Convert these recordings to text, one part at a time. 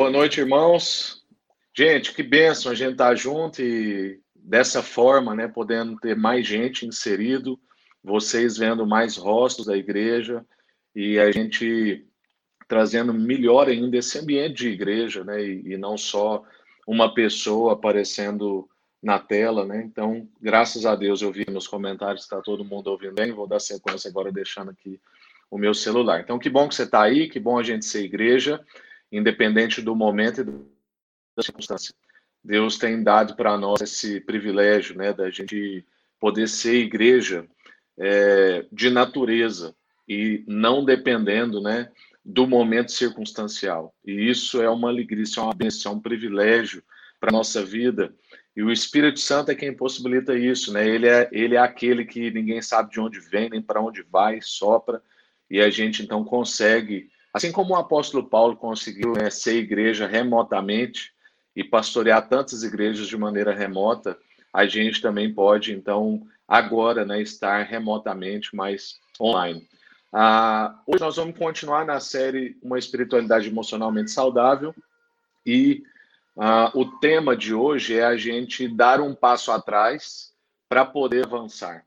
Boa noite, irmãos. Gente, que bênção a gente estar tá junto e dessa forma, né, podendo ter mais gente inserido, vocês vendo mais rostos da igreja e a gente trazendo melhor ainda esse ambiente de igreja, né, e, e não só uma pessoa aparecendo na tela, né? Então, graças a Deus eu vi nos comentários está todo mundo ouvindo bem. Vou dar sequência agora deixando aqui o meu celular. Então, que bom que você está aí, que bom a gente ser igreja, independente do momento e da circunstância. Deus tem dado para nós esse privilégio, né, da gente poder ser igreja é, de natureza e não dependendo, né, do momento circunstancial. E isso é uma alegria, isso é uma bênção, é um privilégio para nossa vida e o Espírito Santo é quem possibilita isso, né? Ele é, ele é aquele que ninguém sabe de onde vem, nem para onde vai, sopra, e a gente então consegue, assim como o apóstolo Paulo conseguiu ser igreja remotamente e pastorear tantas igrejas de maneira remota, a gente também pode, então, agora, né, estar remotamente, mas online. Ah, hoje nós vamos continuar na série Uma Espiritualidade Emocionalmente Saudável e Uh, o tema de hoje é a gente dar um passo atrás para poder avançar.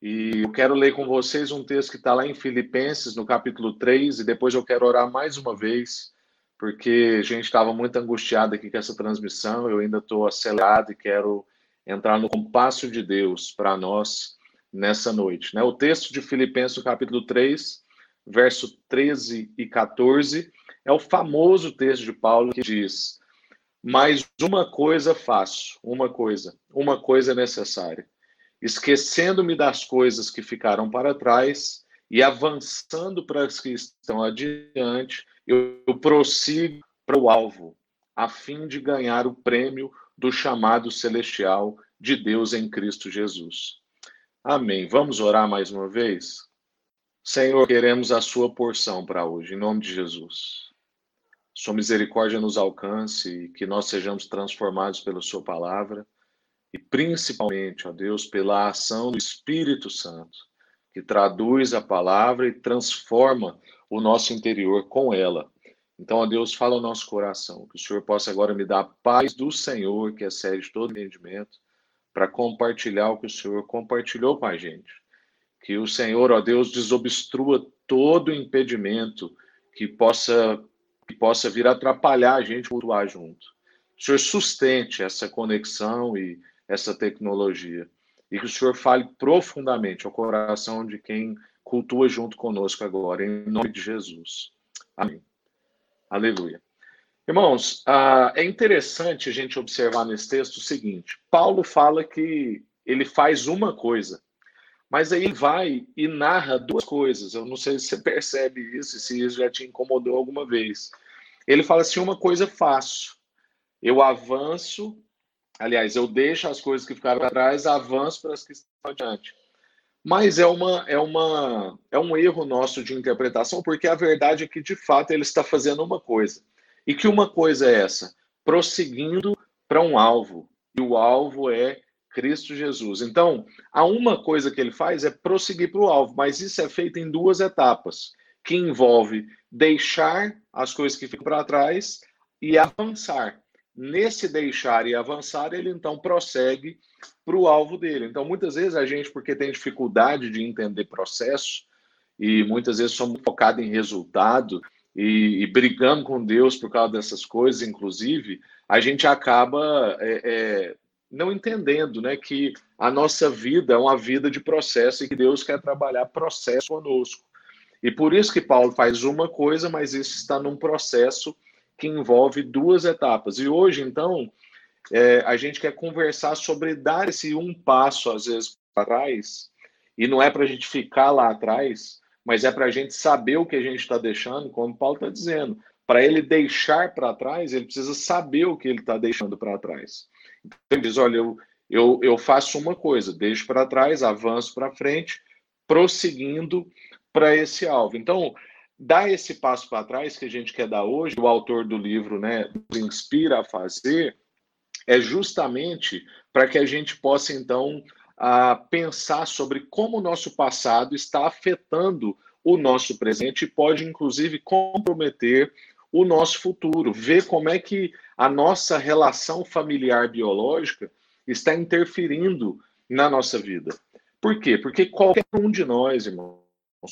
E eu quero ler com vocês um texto que está lá em Filipenses, no capítulo 3, e depois eu quero orar mais uma vez, porque a gente estava muito angustiado aqui com essa transmissão, eu ainda estou acelerado e quero entrar no compasso de Deus para nós nessa noite. Né? O texto de Filipenses, capítulo 3, verso 13 e 14, é o famoso texto de Paulo que diz mas uma coisa faço, uma coisa, uma coisa é necessária. Esquecendo-me das coisas que ficaram para trás e avançando para as que estão adiante, eu, prossigo para o alvo, a fim de ganhar o prêmio do chamado celestial de Deus em Cristo Jesus. Amém. Vamos orar mais uma vez? Senhor, queremos a sua porção para hoje, em nome de Jesus. Sua misericórdia nos alcance e que nós sejamos transformados pela Sua palavra e principalmente, ó Deus, pela ação do Espírito Santo, que traduz a palavra e transforma o nosso interior com ela. Então, ó Deus, fala o nosso coração, que o Senhor possa agora me dar a paz do Senhor, que excede todo entendimento, para compartilhar o que o Senhor compartilhou com a gente. Que o Senhor, ó Deus, desobstrua todo impedimento que possa que possa vir atrapalhar a gente cultuar junto. O Senhor sustente essa conexão e essa tecnologia. E que o Senhor fale profundamente ao coração de quem cultua junto conosco agora, em nome de Jesus. Amém. Aleluia. Irmãos, ah, é interessante a gente observar nesse texto o seguinte: Paulo fala que ele faz uma coisa, mas aí vai e narra duas coisas. Eu não sei se você percebe isso, se isso já te incomodou alguma vez. Ele fala assim: uma coisa faço. Eu avanço, aliás, eu deixo as coisas que ficaram atrás, avanço para as que estão adiante. Mas é, uma, é, uma, é um erro nosso de interpretação, porque a verdade é que, de fato, ele está fazendo uma coisa. E que uma coisa é essa? Prosseguindo para um alvo. E o alvo é Cristo Jesus. Então, há uma coisa que ele faz é prosseguir para o alvo, mas isso é feito em duas etapas, que envolve deixar as coisas que ficam para trás e avançar. Nesse deixar e avançar, ele então prossegue para o alvo dele. Então, muitas vezes a gente, porque tem dificuldade de entender processo, e muitas vezes somos focados em resultado e, e brigando com Deus por causa dessas coisas, inclusive, a gente acaba é, é, não entendendo né, que a nossa vida é uma vida de processo e que Deus quer trabalhar processo conosco. E por isso que Paulo faz uma coisa, mas isso está num processo que envolve duas etapas. E hoje, então, é, a gente quer conversar sobre dar esse um passo, às vezes, para trás, e não é para a gente ficar lá atrás, mas é para a gente saber o que a gente está deixando, como Paulo está dizendo. Para ele deixar para trás, ele precisa saber o que ele está deixando para trás. Então, ele diz: olha, eu, eu, eu faço uma coisa, deixo para trás, avanço para frente, prosseguindo para esse alvo. Então, dar esse passo para trás que a gente quer dar hoje, o autor do livro né, nos inspira a fazer, é justamente para que a gente possa, então, a pensar sobre como o nosso passado está afetando o nosso presente e pode, inclusive, comprometer o nosso futuro, ver como é que a nossa relação familiar biológica está interferindo na nossa vida. Por quê? Porque qualquer um de nós, irmãos,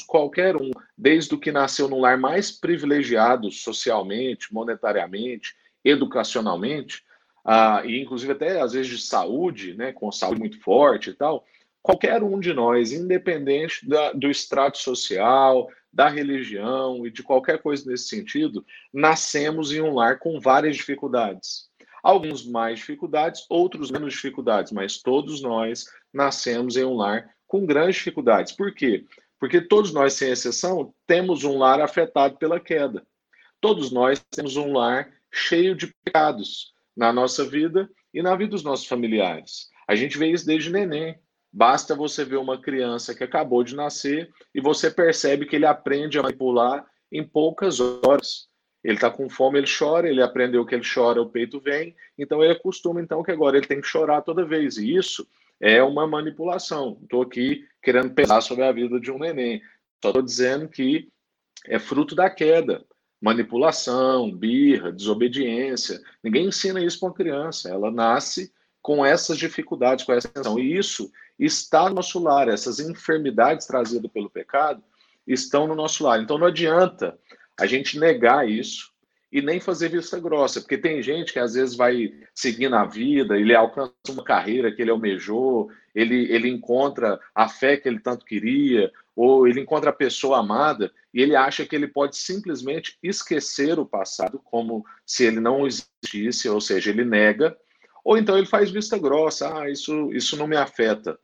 qualquer um, desde o que nasceu num lar mais privilegiado socialmente, monetariamente, educacionalmente, ah, e inclusive até às vezes de saúde, né, com saúde muito forte e tal, qualquer um de nós, independente da, do extrato social, da religião e de qualquer coisa nesse sentido, nascemos em um lar com várias dificuldades. Alguns mais dificuldades, outros menos dificuldades, mas todos nós nascemos em um lar com grandes dificuldades. Por quê? Porque todos nós, sem exceção, temos um lar afetado pela queda. Todos nós temos um lar cheio de pecados na nossa vida e na vida dos nossos familiares. A gente vê isso desde neném. Basta você ver uma criança que acabou de nascer e você percebe que ele aprende a manipular em poucas horas. Ele está com fome, ele chora, ele aprendeu que ele chora, o peito vem, então ele acostuma então que agora ele tem que chorar toda vez. E isso é uma manipulação. Estou aqui querendo pensar sobre a vida de um neném. Só estou dizendo que é fruto da queda. Manipulação, birra, desobediência. Ninguém ensina isso para uma criança. Ela nasce com essas dificuldades, com essa tensão. E isso está no nosso lar. Essas enfermidades trazidas pelo pecado estão no nosso lar. Então não adianta a gente negar isso e nem fazer vista grossa, porque tem gente que às vezes vai seguir na vida, ele alcança uma carreira que ele almejou, ele, ele encontra a fé que ele tanto queria, ou ele encontra a pessoa amada e ele acha que ele pode simplesmente esquecer o passado como se ele não existisse, ou seja, ele nega ou então ele faz vista grossa, ah, isso, isso não me afeta.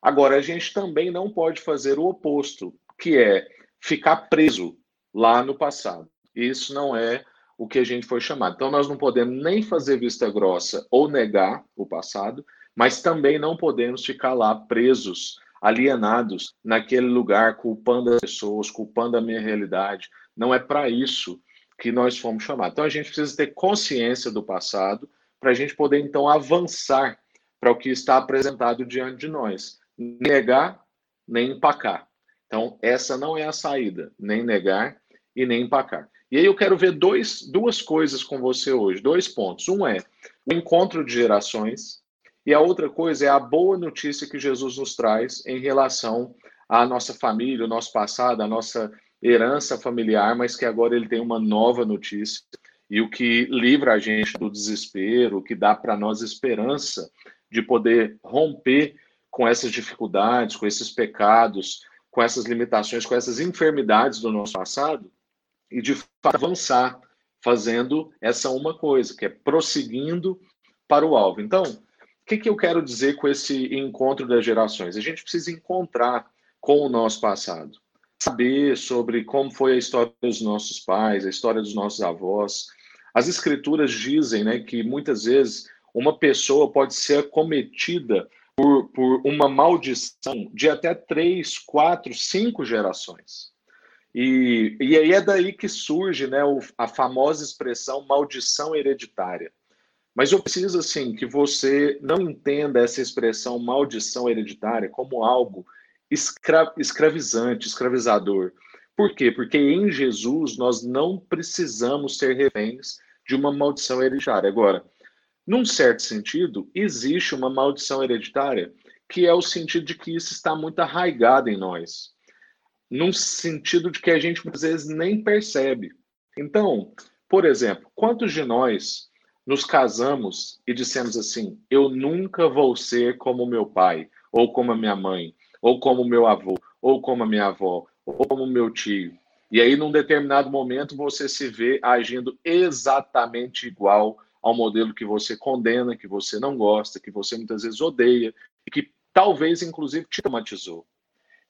Agora, a gente também não pode fazer o oposto, que é ficar preso lá no passado. Isso não é o que a gente foi chamado. Então, nós não podemos nem fazer vista grossa ou negar o passado, mas também não podemos ficar lá presos, alienados naquele lugar, culpando as pessoas, culpando a minha realidade. Não é para isso que nós fomos chamados. Então, a gente precisa ter consciência do passado para a gente poder então avançar para o que está apresentado diante de nós. Negar, nem empacar. Então, essa não é a saída, nem negar e nem empacar. E aí eu quero ver dois, duas coisas com você hoje, dois pontos. Um é o encontro de gerações, e a outra coisa é a boa notícia que Jesus nos traz em relação à nossa família, o nosso passado, a nossa herança familiar, mas que agora ele tem uma nova notícia e o que livra a gente do desespero, o que dá para nós esperança de poder romper com essas dificuldades, com esses pecados, com essas limitações, com essas enfermidades do nosso passado e de avançar fazendo essa uma coisa, que é prosseguindo para o alvo. Então, o que, que eu quero dizer com esse encontro das gerações? A gente precisa encontrar com o nosso passado, saber sobre como foi a história dos nossos pais, a história dos nossos avós, as escrituras dizem né, que muitas vezes uma pessoa pode ser acometida por, por uma maldição de até três, quatro, cinco gerações. E, e aí é daí que surge né, o, a famosa expressão maldição hereditária. Mas eu preciso, assim, que você não entenda essa expressão maldição hereditária como algo escra escravizante, escravizador. Por quê? Porque em Jesus nós não precisamos ser reféns de uma maldição hereditária. Agora, num certo sentido, existe uma maldição hereditária, que é o sentido de que isso está muito arraigado em nós. Num sentido de que a gente muitas vezes nem percebe. Então, por exemplo, quantos de nós nos casamos e dissemos assim: eu nunca vou ser como meu pai, ou como a minha mãe, ou como meu avô, ou como a minha avó, ou como meu tio. E aí, num determinado momento, você se vê agindo exatamente igual ao modelo que você condena, que você não gosta, que você muitas vezes odeia, e que talvez, inclusive, te traumatizou.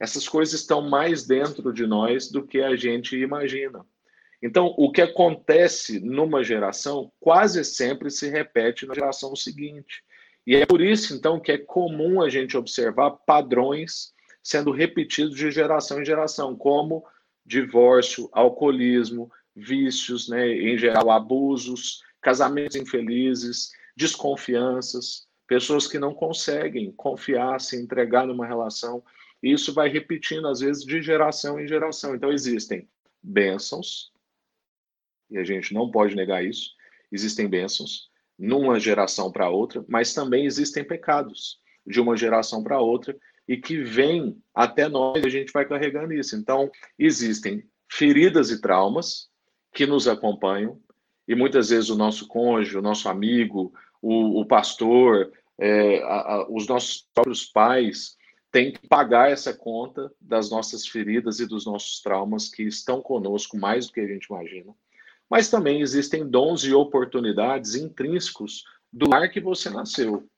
Essas coisas estão mais dentro de nós do que a gente imagina. Então, o que acontece numa geração quase sempre se repete na geração seguinte. E é por isso, então, que é comum a gente observar padrões sendo repetidos de geração em geração, como divórcio, alcoolismo, vícios, né, em geral abusos, casamentos infelizes, desconfianças, pessoas que não conseguem confiar, se entregar numa relação. E isso vai repetindo, às vezes, de geração em geração. Então, existem bênçãos e a gente não pode negar isso. Existem bênçãos numa geração para outra, mas também existem pecados de uma geração para outra e que vem até nós a gente vai carregando isso. Então, existem feridas e traumas que nos acompanham e muitas vezes o nosso cônjuge, o nosso amigo, o, o pastor, é, a, a, os nossos próprios pais têm que pagar essa conta das nossas feridas e dos nossos traumas que estão conosco mais do que a gente imagina. Mas também existem dons e oportunidades intrínsecos do lar que você nasceu.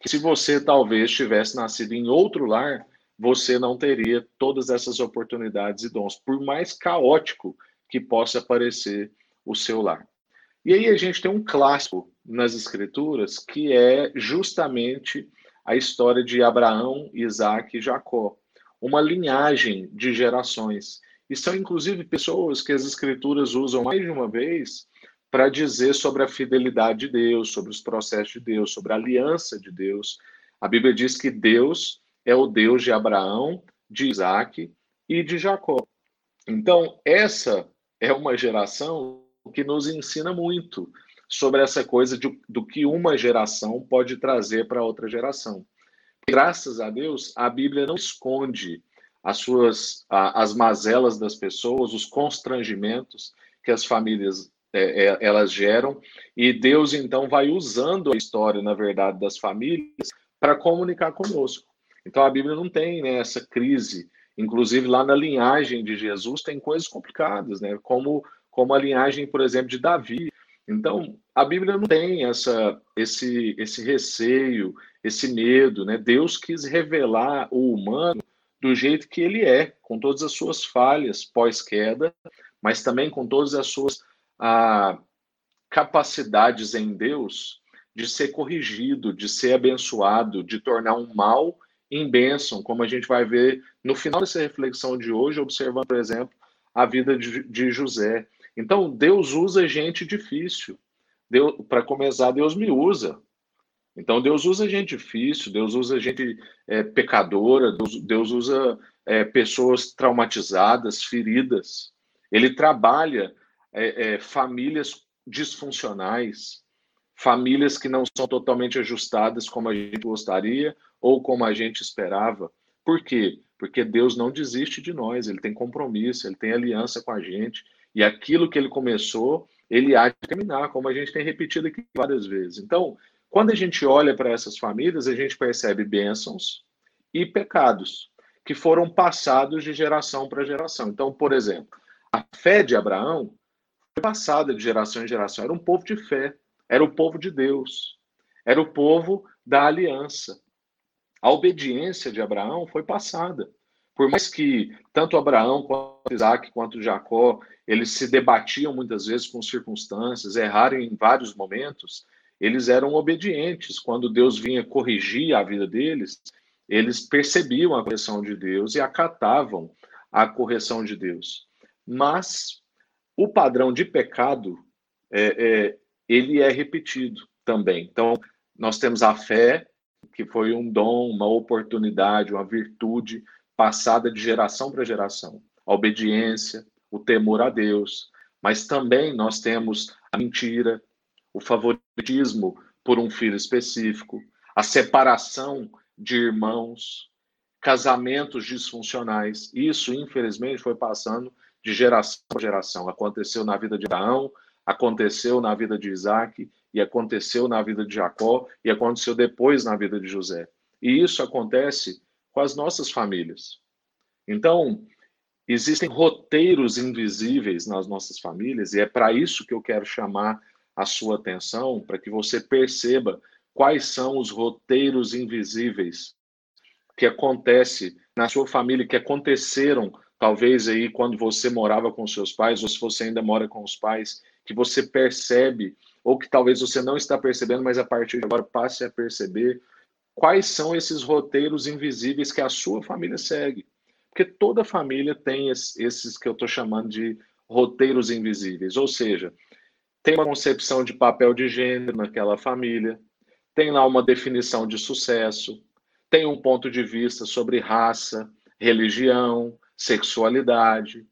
Que se você talvez tivesse nascido em outro lar, você não teria todas essas oportunidades e dons, por mais caótico que possa parecer o seu lar. E aí a gente tem um clássico nas escrituras que é justamente a história de Abraão, Isaac e Jacó, uma linhagem de gerações. E são inclusive pessoas que as escrituras usam mais de uma vez para dizer sobre a fidelidade de Deus, sobre os processos de Deus, sobre a aliança de Deus. A Bíblia diz que Deus é o Deus de Abraão, de Isaac e de Jacó. Então, essa é uma geração que nos ensina muito sobre essa coisa de, do que uma geração pode trazer para outra geração. Graças a Deus, a Bíblia não esconde as suas as mazelas das pessoas, os constrangimentos que as famílias é, é, elas geram e Deus então vai usando a história, na verdade, das famílias para comunicar conosco. Então a Bíblia não tem né, essa crise, inclusive lá na linhagem de Jesus tem coisas complicadas, né? Como como a linhagem, por exemplo, de Davi. Então, a Bíblia não tem essa, esse, esse receio, esse medo, né? Deus quis revelar o humano do jeito que ele é, com todas as suas falhas pós-queda, mas também com todas as suas ah, capacidades em Deus de ser corrigido, de ser abençoado, de tornar um mal em bênção, como a gente vai ver no final dessa reflexão de hoje, observando, por exemplo, a vida de, de José. Então, Deus usa gente difícil. Para começar, Deus me usa. Então, Deus usa gente difícil, Deus usa gente é, pecadora, Deus, Deus usa é, pessoas traumatizadas, feridas. Ele trabalha é, é, famílias disfuncionais, famílias que não são totalmente ajustadas como a gente gostaria ou como a gente esperava. Por quê? Porque Deus não desiste de nós, ele tem compromisso, ele tem aliança com a gente. E aquilo que ele começou, ele há de terminar, como a gente tem repetido aqui várias vezes. Então, quando a gente olha para essas famílias, a gente percebe bênçãos e pecados que foram passados de geração para geração. Então, por exemplo, a fé de Abraão foi passada de geração em geração. Era um povo de fé, era o povo de Deus, era o povo da aliança. A obediência de Abraão foi passada. Por mais que tanto Abraão quanto Isaac quanto Jacó, eles se debatiam muitas vezes com circunstâncias, erraram em vários momentos, eles eram obedientes. Quando Deus vinha corrigir a vida deles, eles percebiam a correção de Deus e acatavam a correção de Deus. Mas o padrão de pecado, é, é, ele é repetido também. Então, nós temos a fé, que foi um dom, uma oportunidade, uma virtude passada de geração para geração. A obediência, o temor a Deus. Mas também nós temos a mentira, o favoritismo por um filho específico, a separação de irmãos, casamentos disfuncionais. Isso, infelizmente, foi passando de geração para geração. Aconteceu na vida de Abraão, aconteceu na vida de Isaac, e aconteceu na vida de Jacó, e aconteceu depois na vida de José. E isso acontece com as nossas famílias. Então, existem roteiros invisíveis nas nossas famílias, e é para isso que eu quero chamar a sua atenção, para que você perceba quais são os roteiros invisíveis que acontece na sua família, que aconteceram talvez aí quando você morava com seus pais, ou se você ainda mora com os pais, que você percebe, ou que talvez você não está percebendo, mas a partir de agora passe a perceber quais são esses roteiros invisíveis que a sua família segue. Porque toda família tem esses que eu estou chamando de roteiros invisíveis, ou seja, tem uma concepção de papel de gênero naquela família, tem lá uma definição de sucesso, tem um ponto de vista sobre raça, religião, sexualidade,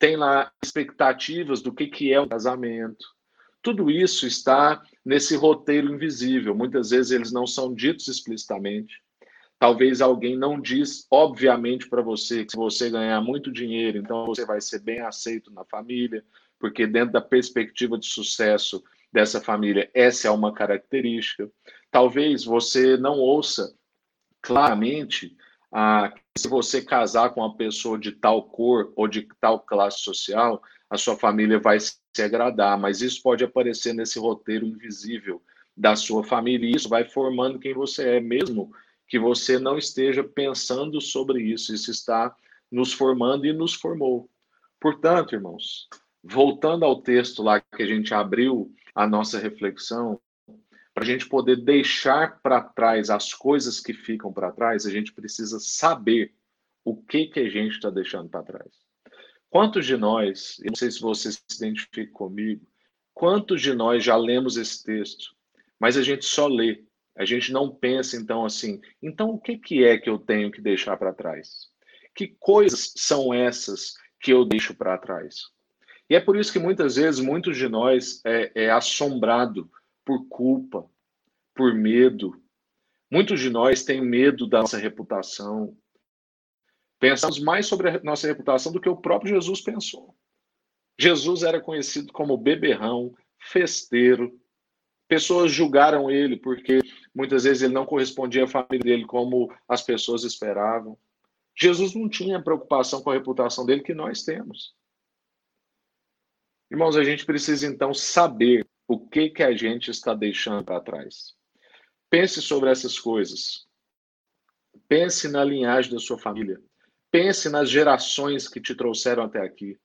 tem lá expectativas do que, que é um casamento. Tudo isso está nesse roteiro invisível. Muitas vezes eles não são ditos explicitamente. Talvez alguém não diz, obviamente, para você que se você ganhar muito dinheiro, então você vai ser bem aceito na família, porque dentro da perspectiva de sucesso dessa família, essa é uma característica. Talvez você não ouça claramente ah, se você casar com uma pessoa de tal cor ou de tal classe social, a sua família vai se agradar, mas isso pode aparecer nesse roteiro invisível da sua família e isso vai formando quem você é, mesmo que você não esteja pensando sobre isso. Isso está nos formando e nos formou. Portanto, irmãos, voltando ao texto lá que a gente abriu a nossa reflexão, para a gente poder deixar para trás as coisas que ficam para trás, a gente precisa saber o que, que a gente está deixando para trás. Quantos de nós, eu não sei se você se identifica comigo, quantos de nós já lemos esse texto, mas a gente só lê, a gente não pensa então assim, então o que, que é que eu tenho que deixar para trás? Que coisas são essas que eu deixo para trás? E é por isso que muitas vezes muitos de nós é, é assombrado por culpa, por medo. Muitos de nós têm medo da nossa reputação, Pensamos mais sobre a nossa reputação do que o próprio Jesus pensou. Jesus era conhecido como beberrão, festeiro. Pessoas julgaram ele porque muitas vezes ele não correspondia à família dele como as pessoas esperavam. Jesus não tinha preocupação com a reputação dele que nós temos. Irmãos, a gente precisa então saber o que que a gente está deixando para trás. Pense sobre essas coisas. Pense na linhagem da sua família. Pense nas gerações que te trouxeram até aqui.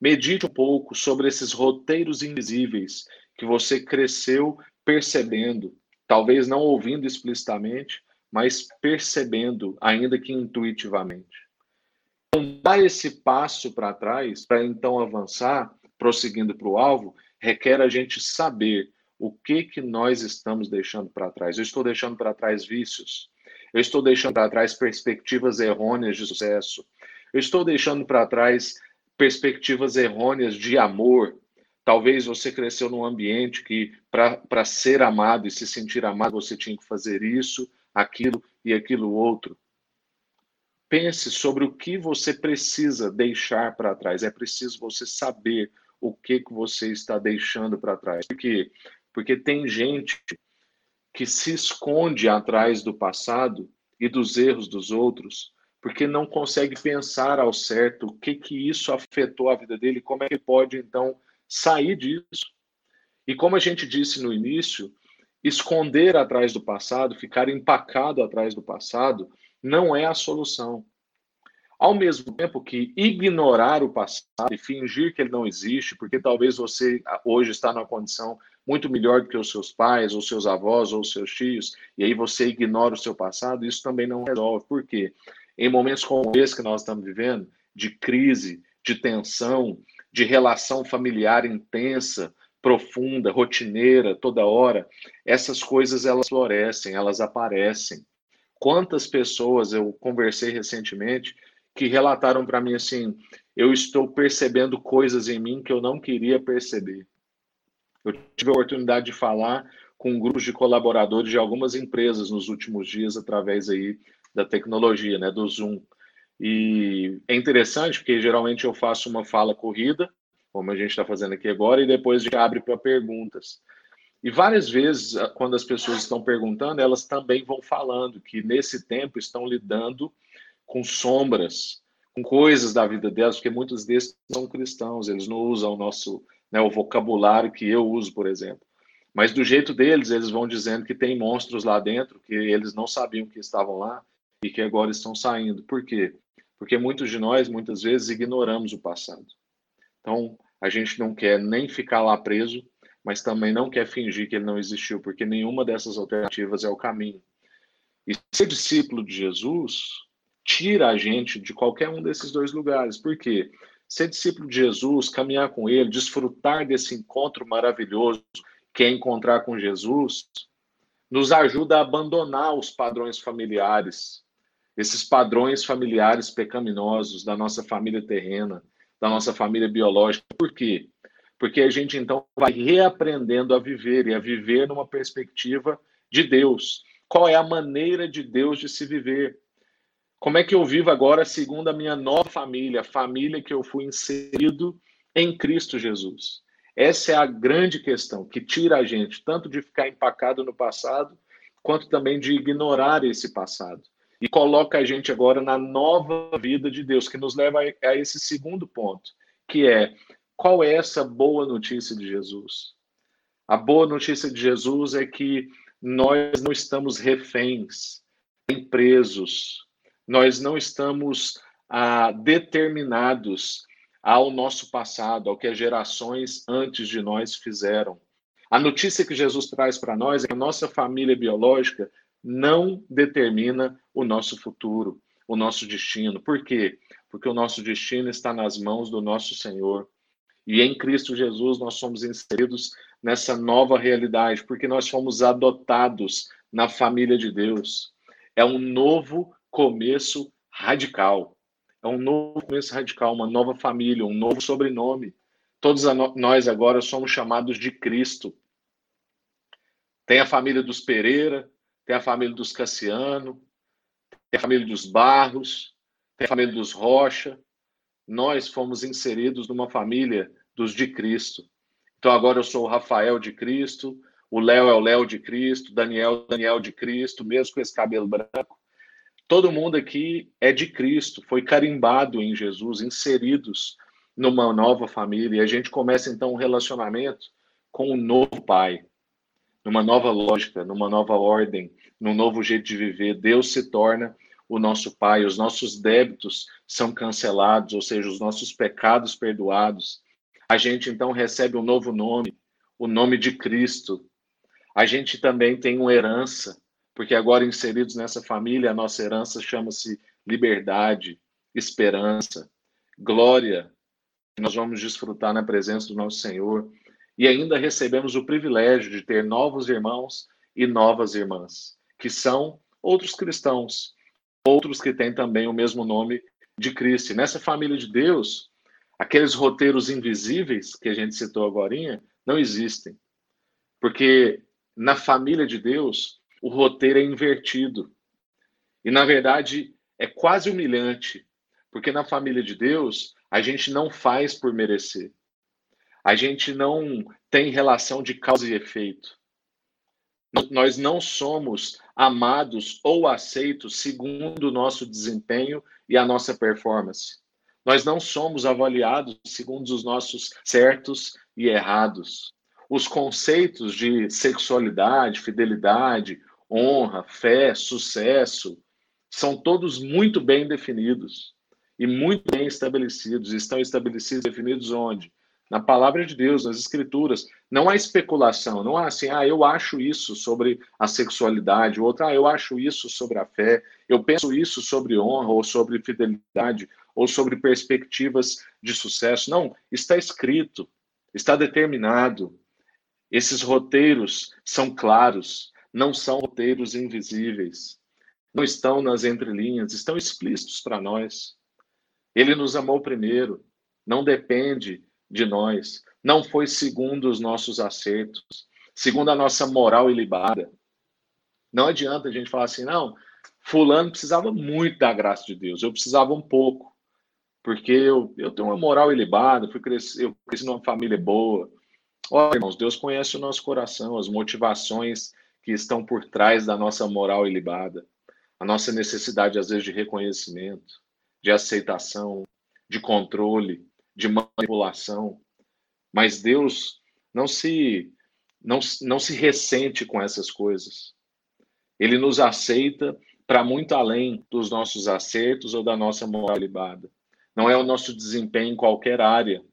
Medite um pouco sobre esses roteiros invisíveis que você cresceu percebendo, talvez não ouvindo explicitamente, mas percebendo, ainda que intuitivamente. Então, dar esse passo para trás, para então avançar, prosseguindo para o alvo, requer a gente saber o que que nós estamos deixando para trás. Eu estou deixando para trás vícios, eu estou deixando para trás perspectivas errôneas de sucesso. Eu estou deixando para trás perspectivas errôneas de amor. Talvez você cresceu num ambiente que, para ser amado e se sentir amado, você tinha que fazer isso, aquilo e aquilo outro. Pense sobre o que você precisa deixar para trás. É preciso você saber o que, que você está deixando para trás. Por quê? Porque tem gente que se esconde atrás do passado e dos erros dos outros, porque não consegue pensar ao certo o que que isso afetou a vida dele, como é que pode então sair disso. E como a gente disse no início, esconder atrás do passado, ficar empacado atrás do passado, não é a solução. Ao mesmo tempo que ignorar o passado e fingir que ele não existe, porque talvez você hoje está numa condição muito melhor do que os seus pais, ou seus avós, ou seus tios, e aí você ignora o seu passado, isso também não resolve. Por quê? Em momentos como esse que nós estamos vivendo, de crise, de tensão, de relação familiar intensa, profunda, rotineira, toda hora, essas coisas elas florescem, elas aparecem. Quantas pessoas eu conversei recentemente que relataram para mim assim: eu estou percebendo coisas em mim que eu não queria perceber. Eu tive a oportunidade de falar com grupos de colaboradores de algumas empresas nos últimos dias através aí da tecnologia, né, do Zoom. E é interessante porque geralmente eu faço uma fala corrida, como a gente está fazendo aqui agora, e depois a gente abre para perguntas. E várias vezes, quando as pessoas estão perguntando, elas também vão falando que nesse tempo estão lidando com sombras, com coisas da vida delas, porque muitos desses são cristãos, eles não usam o nosso né, o vocabulário que eu uso, por exemplo. Mas do jeito deles, eles vão dizendo que tem monstros lá dentro, que eles não sabiam que estavam lá e que agora estão saindo. Por quê? Porque muitos de nós, muitas vezes, ignoramos o passado. Então, a gente não quer nem ficar lá preso, mas também não quer fingir que ele não existiu, porque nenhuma dessas alternativas é o caminho. E ser discípulo de Jesus tira a gente de qualquer um desses dois lugares. Por quê? Ser discípulo de Jesus, caminhar com Ele, desfrutar desse encontro maravilhoso que é encontrar com Jesus, nos ajuda a abandonar os padrões familiares, esses padrões familiares pecaminosos da nossa família terrena, da nossa família biológica. Por quê? Porque a gente então vai reaprendendo a viver e a viver numa perspectiva de Deus. Qual é a maneira de Deus de se viver? Como é que eu vivo agora segundo a minha nova família, família que eu fui inserido em Cristo Jesus? Essa é a grande questão que tira a gente tanto de ficar empacado no passado, quanto também de ignorar esse passado. E coloca a gente agora na nova vida de Deus, que nos leva a esse segundo ponto, que é qual é essa boa notícia de Jesus? A boa notícia de Jesus é que nós não estamos reféns, presos, nós não estamos ah, determinados ao nosso passado, ao que as gerações antes de nós fizeram. A notícia que Jesus traz para nós é que a nossa família biológica não determina o nosso futuro, o nosso destino. Por quê? Porque o nosso destino está nas mãos do nosso Senhor. E em Cristo Jesus nós somos inseridos nessa nova realidade, porque nós fomos adotados na família de Deus. É um novo começo radical. É um novo começo radical, uma nova família, um novo sobrenome. Todos nós agora somos chamados de Cristo. Tem a família dos Pereira, tem a família dos Cassiano, tem a família dos Barros, tem a família dos Rocha. Nós fomos inseridos numa família dos de Cristo. Então agora eu sou o Rafael de Cristo, o Léo é o Léo de Cristo, Daniel Daniel de Cristo, mesmo com esse cabelo branco. Todo mundo aqui é de Cristo, foi carimbado em Jesus, inseridos numa nova família. E a gente começa então um relacionamento com um novo Pai, numa nova lógica, numa nova ordem, num novo jeito de viver. Deus se torna o nosso Pai, os nossos débitos são cancelados, ou seja, os nossos pecados perdoados. A gente então recebe um novo nome, o nome de Cristo. A gente também tem uma herança, porque agora inseridos nessa família, a nossa herança chama-se liberdade, esperança, glória, que nós vamos desfrutar na presença do nosso Senhor. E ainda recebemos o privilégio de ter novos irmãos e novas irmãs, que são outros cristãos, outros que têm também o mesmo nome de Cristo. E nessa família de Deus, aqueles roteiros invisíveis que a gente citou agora não existem. Porque na família de Deus, o roteiro é invertido. E, na verdade, é quase humilhante, porque na família de Deus, a gente não faz por merecer. A gente não tem relação de causa e efeito. Nós não somos amados ou aceitos segundo o nosso desempenho e a nossa performance. Nós não somos avaliados segundo os nossos certos e errados. Os conceitos de sexualidade, fidelidade, honra, fé, sucesso, são todos muito bem definidos e muito bem estabelecidos. Estão estabelecidos, definidos onde? Na palavra de Deus, nas escrituras. Não há especulação, não há assim, ah, eu acho isso sobre a sexualidade, outra, ah, eu acho isso sobre a fé, eu penso isso sobre honra, ou sobre fidelidade, ou sobre perspectivas de sucesso. Não, está escrito, está determinado. Esses roteiros são claros, não são roteiros invisíveis, não estão nas entrelinhas, estão explícitos para nós. Ele nos amou primeiro, não depende de nós, não foi segundo os nossos acertos, segundo a nossa moral ilibada. Não adianta a gente falar assim, não, fulano precisava muito da graça de Deus, eu precisava um pouco, porque eu, eu tenho uma moral ilibada, fui crescer, eu cresci numa família boa. Olha, irmãos, Deus conhece o nosso coração, as motivações que estão por trás da nossa moral ilibada, a nossa necessidade, às vezes, de reconhecimento, de aceitação, de controle, de manipulação. Mas Deus não se não, não se ressente com essas coisas. Ele nos aceita para muito além dos nossos acertos ou da nossa moral ilibada. Não é o nosso desempenho em qualquer área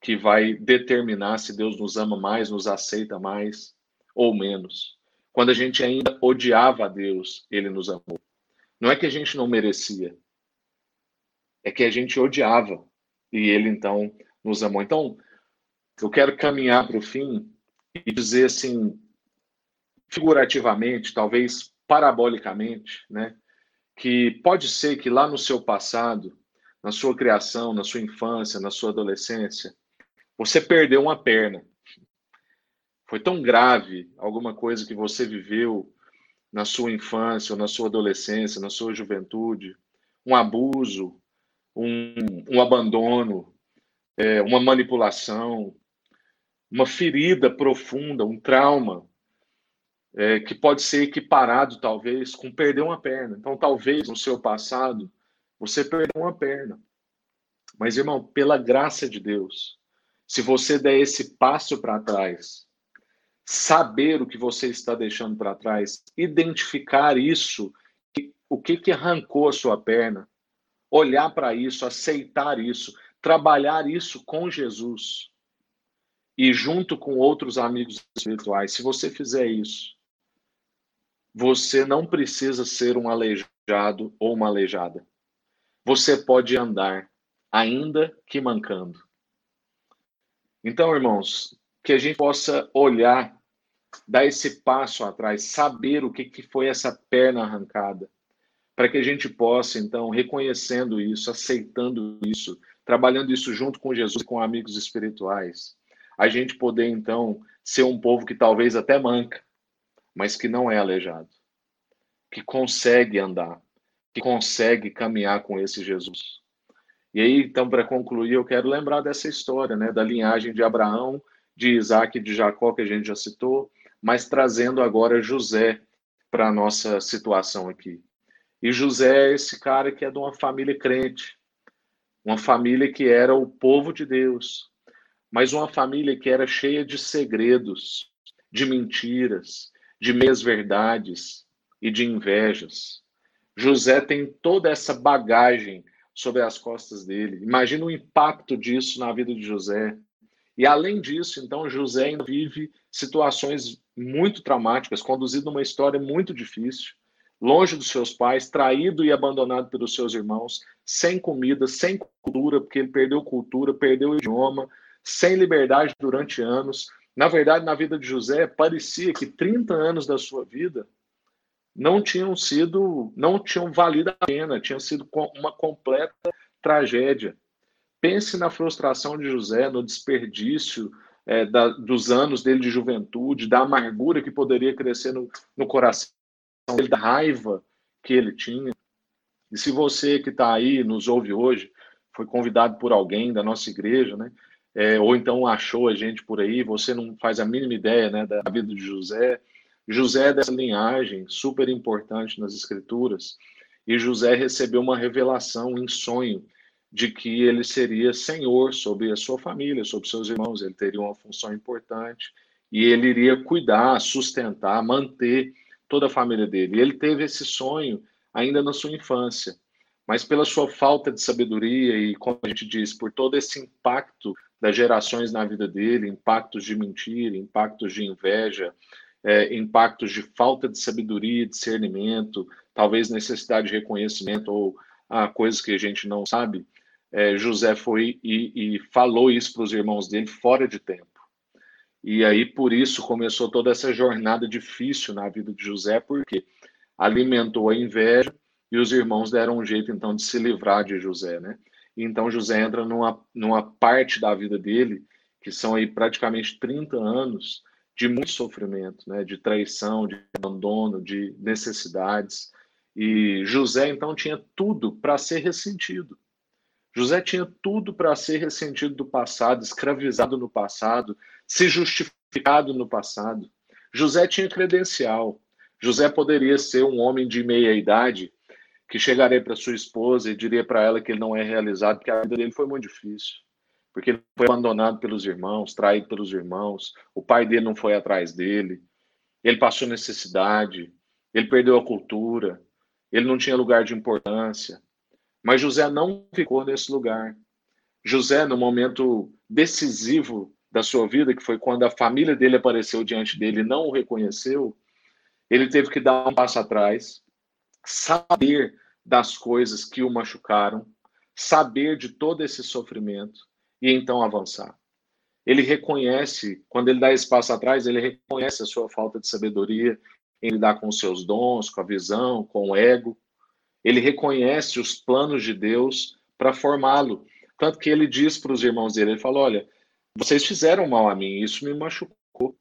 que vai determinar se Deus nos ama mais, nos aceita mais ou menos. Quando a gente ainda odiava a Deus, ele nos amou. Não é que a gente não merecia, é que a gente odiava e ele então nos amou. Então, eu quero caminhar para o fim e dizer assim, figurativamente, talvez parabolicamente, né, que pode ser que lá no seu passado, na sua criação, na sua infância, na sua adolescência, você perdeu uma perna. Foi tão grave alguma coisa que você viveu na sua infância, ou na sua adolescência, na sua juventude, um abuso, um, um abandono, é, uma manipulação, uma ferida profunda, um trauma, é, que pode ser equiparado, talvez, com perder uma perna. Então, talvez no seu passado, você perdeu uma perna. Mas, irmão, pela graça de Deus, se você der esse passo para trás, saber o que você está deixando para trás, identificar isso, o que, que arrancou a sua perna, olhar para isso, aceitar isso, trabalhar isso com Jesus e junto com outros amigos espirituais. Se você fizer isso, você não precisa ser um aleijado ou uma aleijada. Você pode andar, ainda que mancando. Então, irmãos, que a gente possa olhar, dar esse passo atrás, saber o que, que foi essa perna arrancada, para que a gente possa, então, reconhecendo isso, aceitando isso, trabalhando isso junto com Jesus e com amigos espirituais, a gente poder, então, ser um povo que talvez até manca, mas que não é aleijado, que consegue andar, que consegue caminhar com esse Jesus. E aí, então, para concluir, eu quero lembrar dessa história, né, da linhagem de Abraão, de Isaac e de Jacó, que a gente já citou, mas trazendo agora José para a nossa situação aqui. E José é esse cara que é de uma família crente, uma família que era o povo de Deus, mas uma família que era cheia de segredos, de mentiras, de meias verdades e de invejas. José tem toda essa bagagem sobre as costas dele. Imagina o impacto disso na vida de José. E além disso, então, José ainda vive situações muito traumáticas, conduzido numa história muito difícil, longe dos seus pais, traído e abandonado pelos seus irmãos, sem comida, sem cultura, porque ele perdeu cultura, perdeu o idioma, sem liberdade durante anos. Na verdade, na vida de José, parecia que 30 anos da sua vida não tinham sido, não tinham valido a pena, tinha sido uma completa tragédia. Pense na frustração de José, no desperdício é, da, dos anos dele de juventude, da amargura que poderia crescer no, no coração dele, da raiva que ele tinha. E se você que está aí, nos ouve hoje, foi convidado por alguém da nossa igreja, né? É, ou então achou a gente por aí, você não faz a mínima ideia né, da vida de José, José é dessa linhagem super importante nas escrituras, e José recebeu uma revelação em sonho de que ele seria senhor sobre a sua família, sobre seus irmãos, ele teria uma função importante e ele iria cuidar, sustentar, manter toda a família dele. E ele teve esse sonho ainda na sua infância, mas pela sua falta de sabedoria e, como a gente diz, por todo esse impacto das gerações na vida dele, impactos de mentira, impactos de inveja, é, impactos de falta de sabedoria, discernimento, talvez necessidade de reconhecimento ou ah, coisas que a gente não sabe, é, José foi e, e falou isso para os irmãos dele fora de tempo. E aí, por isso, começou toda essa jornada difícil na vida de José, porque alimentou a inveja e os irmãos deram um jeito, então, de se livrar de José, né? Então, José entra numa, numa parte da vida dele, que são aí praticamente 30 anos, de muito sofrimento, né? de traição, de abandono, de necessidades. E José, então, tinha tudo para ser ressentido. José tinha tudo para ser ressentido do passado, escravizado no passado, se justificado no passado. José tinha credencial. José poderia ser um homem de meia idade que chegaria para sua esposa e diria para ela que ele não é realizado, porque a vida dele foi muito difícil porque ele foi abandonado pelos irmãos, traído pelos irmãos, o pai dele não foi atrás dele, ele passou necessidade, ele perdeu a cultura, ele não tinha lugar de importância. Mas José não ficou nesse lugar. José, no momento decisivo da sua vida, que foi quando a família dele apareceu diante dele e não o reconheceu, ele teve que dar um passo atrás, saber das coisas que o machucaram, saber de todo esse sofrimento e então avançar. Ele reconhece, quando ele dá espaço atrás, ele reconhece a sua falta de sabedoria em lidar com os seus dons, com a visão, com o ego. Ele reconhece os planos de Deus para formá-lo. Tanto que ele diz para os irmãos dele, ele falou, olha, vocês fizeram mal a mim, isso me machucou,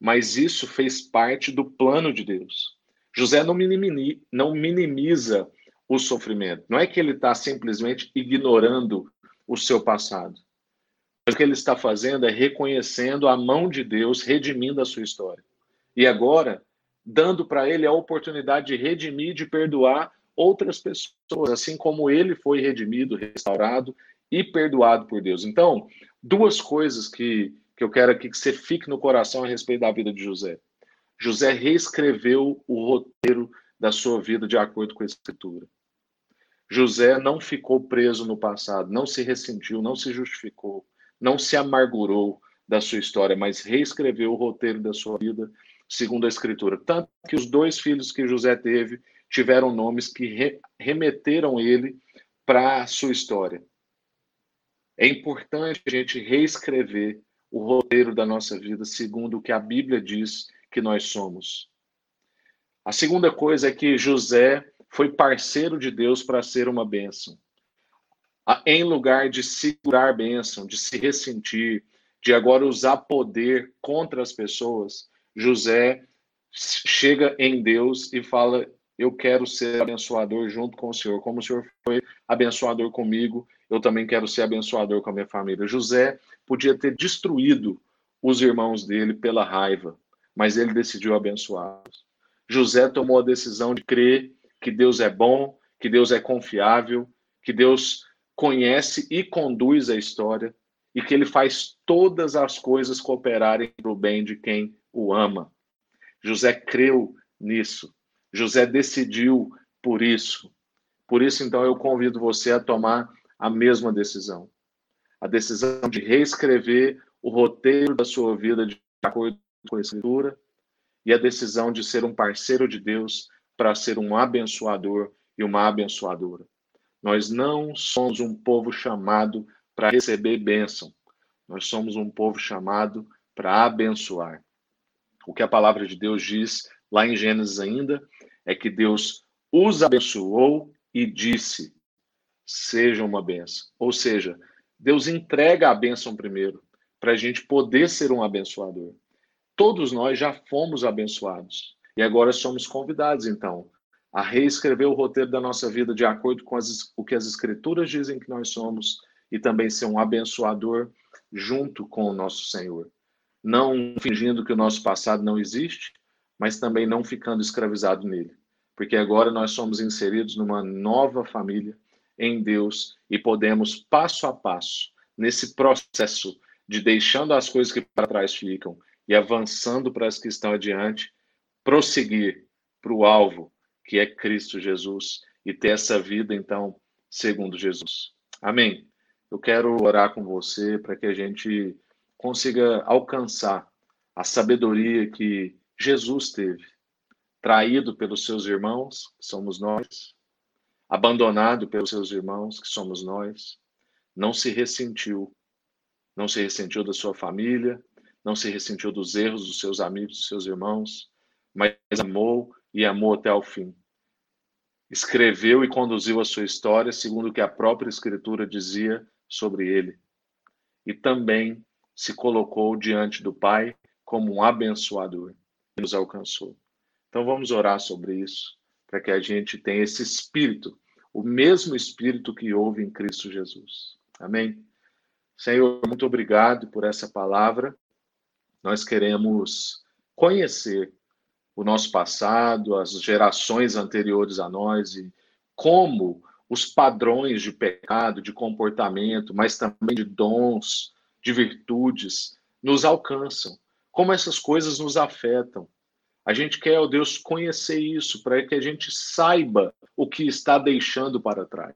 mas isso fez parte do plano de Deus. José não minimiza, não minimiza o sofrimento. Não é que ele está simplesmente ignorando o seu passado. O que ele está fazendo é reconhecendo a mão de Deus redimindo a sua história. E agora, dando para ele a oportunidade de redimir, de perdoar outras pessoas, assim como ele foi redimido, restaurado e perdoado por Deus. Então, duas coisas que, que eu quero aqui que você fique no coração a respeito da vida de José. José reescreveu o roteiro da sua vida de acordo com a Escritura. José não ficou preso no passado, não se ressentiu, não se justificou, não se amargurou da sua história, mas reescreveu o roteiro da sua vida segundo a Escritura. Tanto que os dois filhos que José teve tiveram nomes que re remeteram ele para a sua história. É importante a gente reescrever o roteiro da nossa vida segundo o que a Bíblia diz que nós somos. A segunda coisa é que José foi parceiro de Deus para ser uma bênção. Em lugar de segurar bênção, de se ressentir, de agora usar poder contra as pessoas, José chega em Deus e fala: Eu quero ser abençoador junto com o Senhor. Como o Senhor foi abençoador comigo, eu também quero ser abençoador com a minha família. José podia ter destruído os irmãos dele pela raiva, mas ele decidiu abençoá-los. José tomou a decisão de crer que Deus é bom, que Deus é confiável, que Deus conhece e conduz a história e que ele faz todas as coisas cooperarem para o bem de quem o ama. José creu nisso. José decidiu por isso. Por isso, então, eu convido você a tomar a mesma decisão. A decisão de reescrever o roteiro da sua vida de acordo com a Escritura e a decisão de ser um parceiro de Deus para ser um abençoador e uma abençoadora. Nós não somos um povo chamado para receber bênção. Nós somos um povo chamado para abençoar. O que a palavra de Deus diz lá em Gênesis ainda é que Deus os abençoou e disse: seja uma bênção. Ou seja, Deus entrega a bênção primeiro, para a gente poder ser um abençoador. Todos nós já fomos abençoados. E agora somos convidados, então, a reescrever o roteiro da nossa vida de acordo com as, o que as Escrituras dizem que nós somos e também ser um abençoador junto com o nosso Senhor. Não fingindo que o nosso passado não existe, mas também não ficando escravizado nele. Porque agora nós somos inseridos numa nova família em Deus e podemos, passo a passo, nesse processo de deixando as coisas que para trás ficam e avançando para as que estão adiante, prosseguir para o alvo, que é Cristo Jesus, e ter essa vida, então, segundo Jesus. Amém. Eu quero orar com você para que a gente consiga alcançar a sabedoria que Jesus teve, traído pelos seus irmãos, que somos nós, abandonado pelos seus irmãos, que somos nós, não se ressentiu, não se ressentiu da sua família, não se ressentiu dos erros dos seus amigos, dos seus irmãos, mas amou e amou até o fim. Escreveu e conduziu a sua história segundo o que a própria Escritura dizia sobre ele. E também se colocou diante do Pai como um abençoador que nos alcançou. Então vamos orar sobre isso, para que a gente tenha esse espírito, o mesmo espírito que houve em Cristo Jesus. Amém? Senhor, muito obrigado por essa palavra. Nós queremos conhecer o nosso passado, as gerações anteriores a nós e como os padrões de pecado, de comportamento, mas também de dons, de virtudes, nos alcançam. Como essas coisas nos afetam. A gente quer, ó Deus, conhecer isso para que a gente saiba o que está deixando para trás.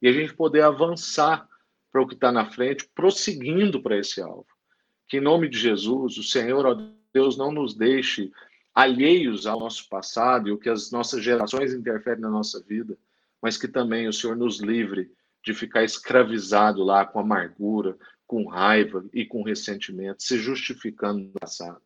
E a gente poder avançar para o que está na frente, prosseguindo para esse alvo. Que em nome de Jesus, o Senhor, ó Deus, não nos deixe alheios ao nosso passado e o que as nossas gerações interferem na nossa vida, mas que também o Senhor nos livre de ficar escravizado lá com amargura, com raiva e com ressentimento, se justificando no passado.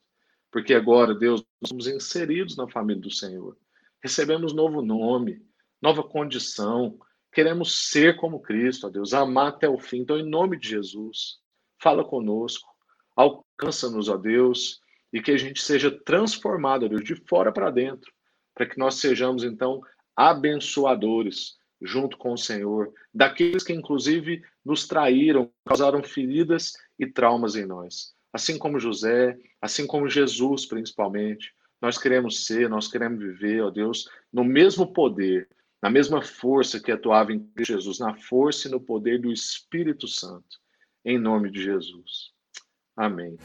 Porque agora, Deus, nós somos inseridos na família do Senhor. Recebemos novo nome, nova condição. queremos ser como Cristo, ó Deus, amar até o fim. Então, em nome de Jesus, fala conosco, alcança-nos, ó Deus, e que a gente seja transformado, ó Deus, de fora para dentro, para que nós sejamos, então, abençoadores junto com o Senhor, daqueles que, inclusive, nos traíram, causaram feridas e traumas em nós. Assim como José, assim como Jesus, principalmente, nós queremos ser, nós queremos viver, ó Deus, no mesmo poder, na mesma força que atuava em Jesus, na força e no poder do Espírito Santo. Em nome de Jesus. Amém.